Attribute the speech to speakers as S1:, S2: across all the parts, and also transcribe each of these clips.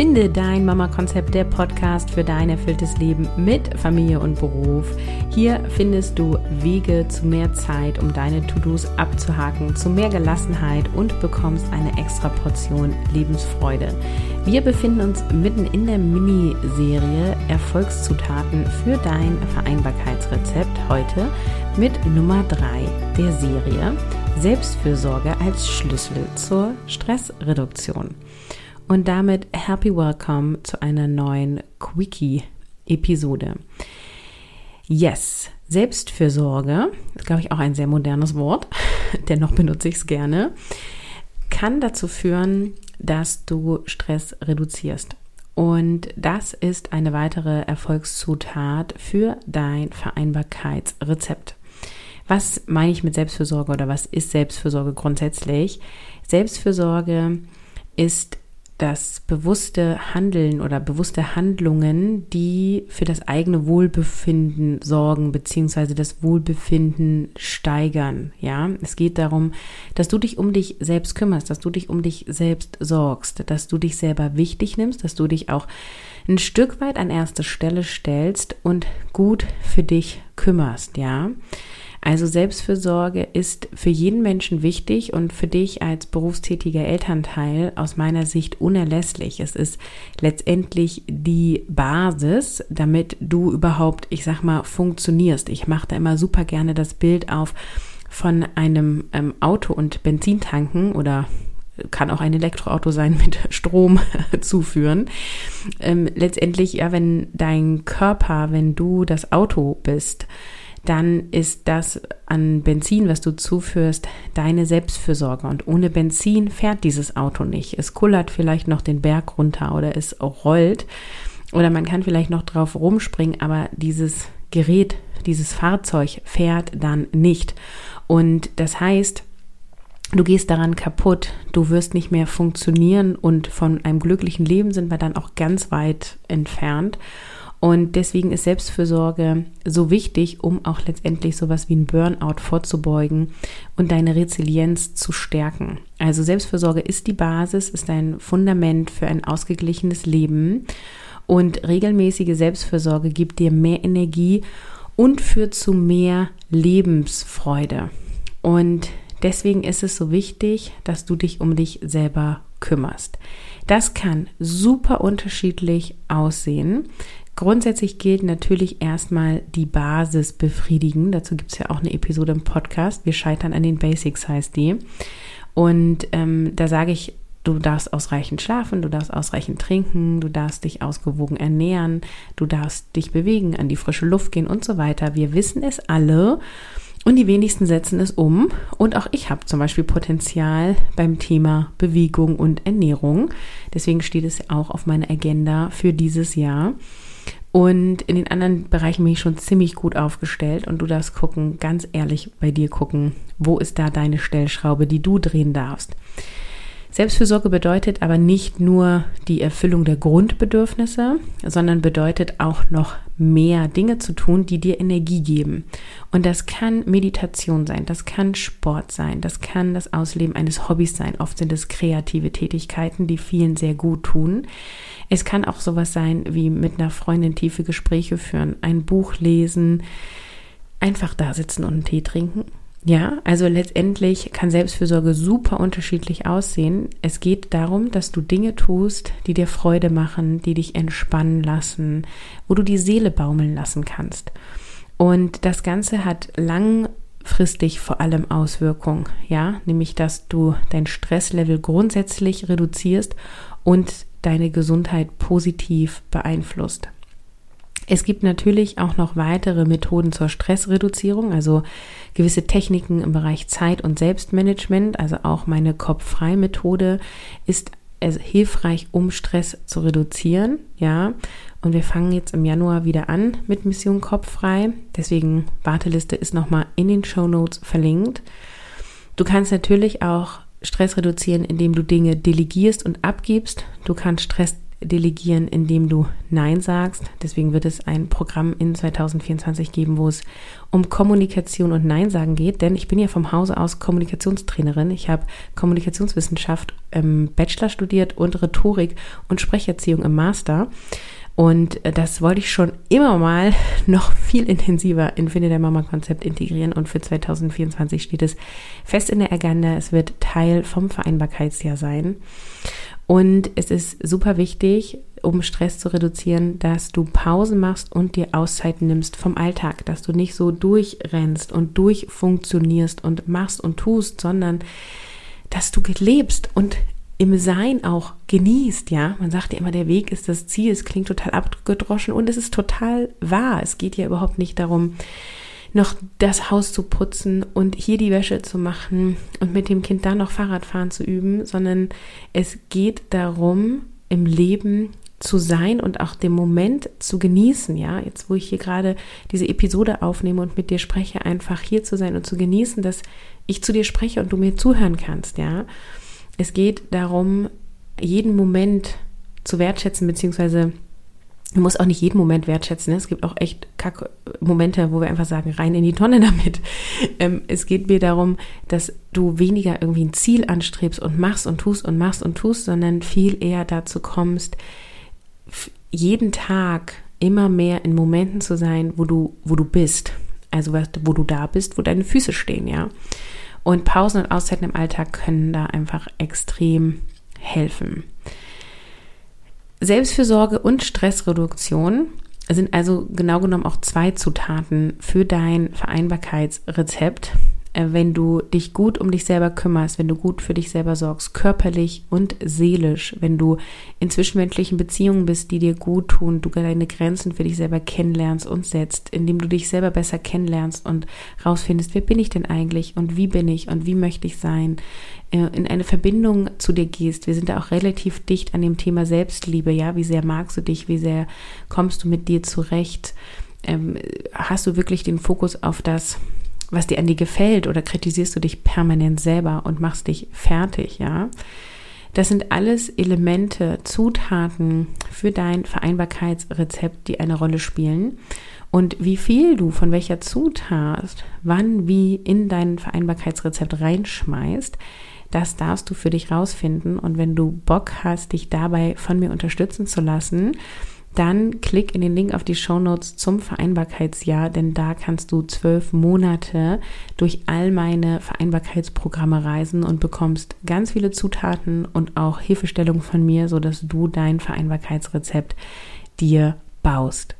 S1: Finde dein Mama-Konzept, der Podcast für dein erfülltes Leben mit Familie und Beruf. Hier findest du Wege zu mehr Zeit, um deine To-Dos abzuhaken, zu mehr Gelassenheit und bekommst eine extra Portion Lebensfreude. Wir befinden uns mitten in der Miniserie Erfolgszutaten für dein Vereinbarkeitsrezept heute mit Nummer 3 der Serie Selbstfürsorge als Schlüssel zur Stressreduktion. Und damit happy welcome zu einer neuen Quickie-Episode. Yes, Selbstfürsorge, ist glaube ich auch ein sehr modernes Wort, dennoch benutze ich es gerne, kann dazu führen, dass du Stress reduzierst. Und das ist eine weitere Erfolgszutat für dein Vereinbarkeitsrezept. Was meine ich mit Selbstfürsorge oder was ist Selbstfürsorge grundsätzlich? Selbstfürsorge ist das bewusste Handeln oder bewusste Handlungen, die für das eigene Wohlbefinden sorgen, beziehungsweise das Wohlbefinden steigern. Ja, es geht darum, dass du dich um dich selbst kümmerst, dass du dich um dich selbst sorgst, dass du dich selber wichtig nimmst, dass du dich auch ein Stück weit an erste Stelle stellst und gut für dich kümmerst. Ja, also Selbstfürsorge ist für jeden Menschen wichtig und für dich als berufstätiger Elternteil aus meiner Sicht unerlässlich. Es ist letztendlich die Basis, damit du überhaupt, ich sag mal, funktionierst. Ich mache da immer super gerne das Bild auf von einem ähm, Auto und Benzintanken oder kann auch ein Elektroauto sein mit Strom zuführen. Ähm, letztendlich, ja, wenn dein Körper, wenn du das Auto bist, dann ist das an Benzin, was du zuführst, deine Selbstfürsorge. Und ohne Benzin fährt dieses Auto nicht. Es kullert vielleicht noch den Berg runter oder es rollt oder man kann vielleicht noch drauf rumspringen, aber dieses Gerät, dieses Fahrzeug fährt dann nicht. Und das heißt, du gehst daran kaputt, du wirst nicht mehr funktionieren und von einem glücklichen Leben sind wir dann auch ganz weit entfernt. Und deswegen ist Selbstfürsorge so wichtig, um auch letztendlich sowas wie ein Burnout vorzubeugen und deine Resilienz zu stärken. Also Selbstfürsorge ist die Basis, ist ein Fundament für ein ausgeglichenes Leben und regelmäßige Selbstfürsorge gibt dir mehr Energie und führt zu mehr Lebensfreude. Und deswegen ist es so wichtig, dass du dich um dich selber kümmerst. Das kann super unterschiedlich aussehen. Grundsätzlich gilt natürlich erstmal die Basis befriedigen. Dazu gibt es ja auch eine Episode im Podcast. Wir scheitern an den Basics heißt die. Und ähm, da sage ich, du darfst ausreichend schlafen, du darfst ausreichend trinken, du darfst dich ausgewogen ernähren, du darfst dich bewegen, an die frische Luft gehen und so weiter. Wir wissen es alle. Und die wenigsten setzen es um. Und auch ich habe zum Beispiel Potenzial beim Thema Bewegung und Ernährung. Deswegen steht es auch auf meiner Agenda für dieses Jahr. Und in den anderen Bereichen bin ich schon ziemlich gut aufgestellt und du darfst gucken, ganz ehrlich bei dir gucken, wo ist da deine Stellschraube, die du drehen darfst. Selbstfürsorge bedeutet aber nicht nur die Erfüllung der Grundbedürfnisse, sondern bedeutet auch noch mehr Dinge zu tun, die dir Energie geben. Und das kann Meditation sein, das kann Sport sein, das kann das Ausleben eines Hobbys sein. Oft sind es kreative Tätigkeiten, die vielen sehr gut tun. Es kann auch sowas sein wie mit einer Freundin tiefe Gespräche führen, ein Buch lesen, einfach da sitzen und einen Tee trinken. Ja, also letztendlich kann Selbstfürsorge super unterschiedlich aussehen. Es geht darum, dass du Dinge tust, die dir Freude machen, die dich entspannen lassen, wo du die Seele baumeln lassen kannst. Und das Ganze hat langfristig vor allem Auswirkungen, ja, nämlich dass du dein Stresslevel grundsätzlich reduzierst und deine Gesundheit positiv beeinflusst. Es gibt natürlich auch noch weitere Methoden zur Stressreduzierung, also gewisse Techniken im Bereich Zeit- und Selbstmanagement. Also auch meine Kopffrei-Methode ist hilfreich, um Stress zu reduzieren. Ja, und wir fangen jetzt im Januar wieder an mit Mission Kopffrei. Deswegen Warteliste ist nochmal in den Show Notes verlinkt. Du kannst natürlich auch Stress reduzieren, indem du Dinge delegierst und abgibst. Du kannst Stress delegieren, indem du Nein sagst. Deswegen wird es ein Programm in 2024 geben, wo es um Kommunikation und Nein sagen geht. Denn ich bin ja vom Hause aus Kommunikationstrainerin. Ich habe Kommunikationswissenschaft im Bachelor studiert und Rhetorik und Sprecherziehung im Master. Und das wollte ich schon immer mal noch viel intensiver in Finde der Mama Konzept integrieren. Und für 2024 steht es fest in der Agenda. Es wird Teil vom Vereinbarkeitsjahr sein. Und es ist super wichtig, um Stress zu reduzieren, dass du Pausen machst und dir Auszeiten nimmst vom Alltag, dass du nicht so durchrennst und durchfunktionierst und machst und tust, sondern dass du lebst und im Sein auch genießt, ja. Man sagt ja immer, der Weg ist das Ziel. Es klingt total abgedroschen und es ist total wahr. Es geht ja überhaupt nicht darum, noch das Haus zu putzen und hier die Wäsche zu machen und mit dem Kind dann noch Fahrradfahren zu üben, sondern es geht darum, im Leben zu sein und auch den Moment zu genießen, ja, jetzt wo ich hier gerade diese Episode aufnehme und mit dir spreche, einfach hier zu sein und zu genießen, dass ich zu dir spreche und du mir zuhören kannst, ja. Es geht darum, jeden Moment zu wertschätzen, beziehungsweise du musst auch nicht jeden Moment wertschätzen. Ne? Es gibt auch echt Kack Momente, wo wir einfach sagen, rein in die Tonne damit. Ähm, es geht mir darum, dass du weniger irgendwie ein Ziel anstrebst und machst und tust und machst und tust, sondern viel eher dazu kommst, jeden Tag immer mehr in Momenten zu sein, wo du, wo du bist. Also wo du da bist, wo deine Füße stehen, ja. Und Pausen und Auszeiten im Alltag können da einfach extrem helfen. Selbstfürsorge und Stressreduktion sind also genau genommen auch zwei Zutaten für dein Vereinbarkeitsrezept. Äh, wenn du dich gut um dich selber kümmerst, wenn du gut für dich selber sorgst, körperlich und seelisch, wenn du in zwischenmenschlichen Beziehungen bist, die dir gut tun, du deine Grenzen für dich selber kennenlernst und setzt, indem du dich selber besser kennenlernst und rausfindest, wer bin ich denn eigentlich und wie bin ich und wie möchte ich sein, äh, in eine Verbindung zu dir gehst. Wir sind da auch relativ dicht an dem Thema Selbstliebe, ja, wie sehr magst du dich, wie sehr kommst du mit dir zurecht, ähm, hast du wirklich den Fokus auf das, was dir an dir gefällt oder kritisierst du dich permanent selber und machst dich fertig, ja? Das sind alles Elemente, Zutaten für dein Vereinbarkeitsrezept, die eine Rolle spielen. Und wie viel du von welcher Zutat wann wie in dein Vereinbarkeitsrezept reinschmeißt, das darfst du für dich rausfinden. Und wenn du Bock hast, dich dabei von mir unterstützen zu lassen, dann klick in den Link auf die Show Notes zum Vereinbarkeitsjahr, denn da kannst du zwölf Monate durch all meine Vereinbarkeitsprogramme reisen und bekommst ganz viele Zutaten und auch Hilfestellung von mir, sodass du dein Vereinbarkeitsrezept dir baust.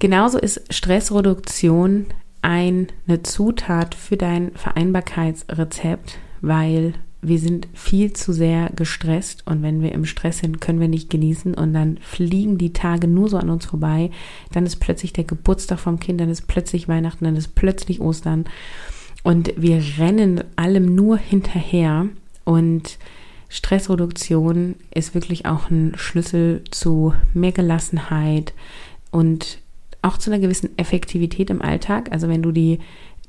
S1: Genauso ist Stressreduktion eine Zutat für dein Vereinbarkeitsrezept, weil wir sind viel zu sehr gestresst und wenn wir im Stress sind, können wir nicht genießen und dann fliegen die Tage nur so an uns vorbei. Dann ist plötzlich der Geburtstag vom Kind, dann ist plötzlich Weihnachten, dann ist plötzlich Ostern und wir rennen allem nur hinterher und Stressreduktion ist wirklich auch ein Schlüssel zu mehr Gelassenheit und auch zu einer gewissen Effektivität im Alltag. Also wenn du die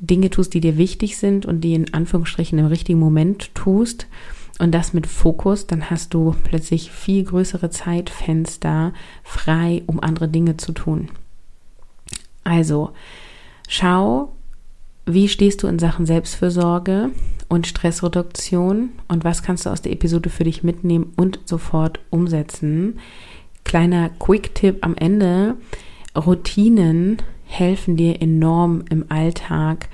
S1: Dinge tust, die dir wichtig sind und die in Anführungsstrichen im richtigen Moment tust und das mit Fokus, dann hast du plötzlich viel größere Zeitfenster frei, um andere Dinge zu tun. Also, schau, wie stehst du in Sachen Selbstfürsorge und Stressreduktion und was kannst du aus der Episode für dich mitnehmen und sofort umsetzen. Kleiner Quick-Tipp am Ende. Routinen helfen dir enorm im Alltag,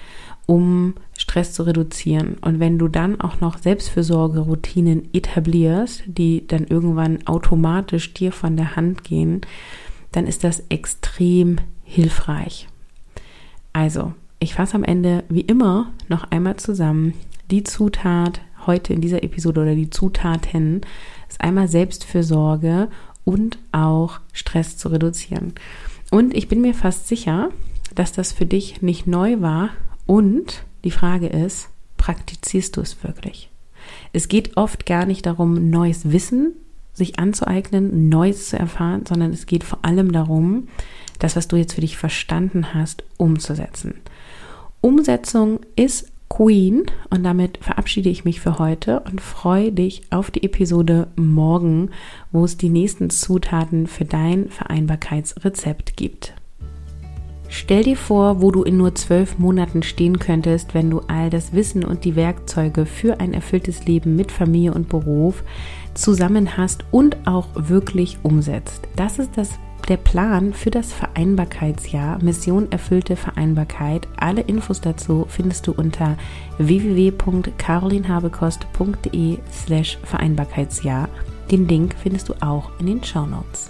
S1: um Stress zu reduzieren. Und wenn du dann auch noch Selbstfürsorgeroutinen etablierst, die dann irgendwann automatisch dir von der Hand gehen, dann ist das extrem hilfreich. Also, ich fasse am Ende wie immer noch einmal zusammen. Die Zutat heute in dieser Episode oder die Zutaten ist einmal Selbstfürsorge und auch Stress zu reduzieren. Und ich bin mir fast sicher, dass das für dich nicht neu war. Und die Frage ist, praktizierst du es wirklich? Es geht oft gar nicht darum, neues Wissen sich anzueignen, Neues zu erfahren, sondern es geht vor allem darum, das, was du jetzt für dich verstanden hast, umzusetzen. Umsetzung ist Queen. Und damit verabschiede ich mich für heute und freue dich auf die Episode morgen, wo es die nächsten Zutaten für dein Vereinbarkeitsrezept gibt. Stell dir vor, wo du in nur zwölf Monaten stehen könntest, wenn du all das Wissen und die Werkzeuge für ein erfülltes Leben mit Familie und Beruf zusammen hast und auch wirklich umsetzt. Das ist das der Plan für das Vereinbarkeitsjahr Mission erfüllte Vereinbarkeit. Alle Infos dazu findest du unter www.carolinhabekost.de slash Vereinbarkeitsjahr. Den Link findest du auch in den Show Notes.